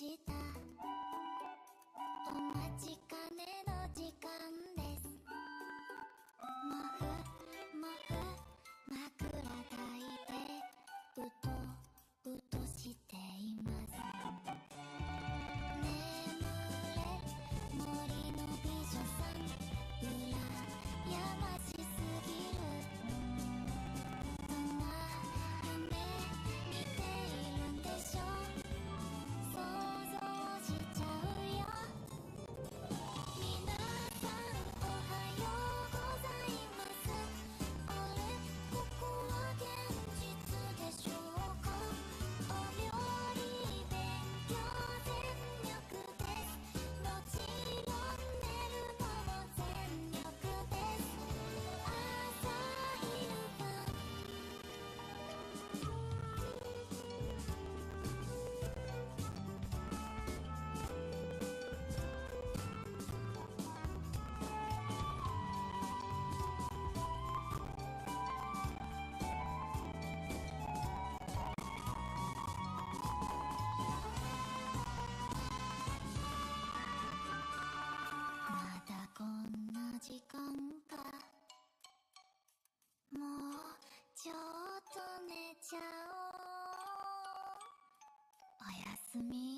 した。おまちかちゃおう。おやすみ。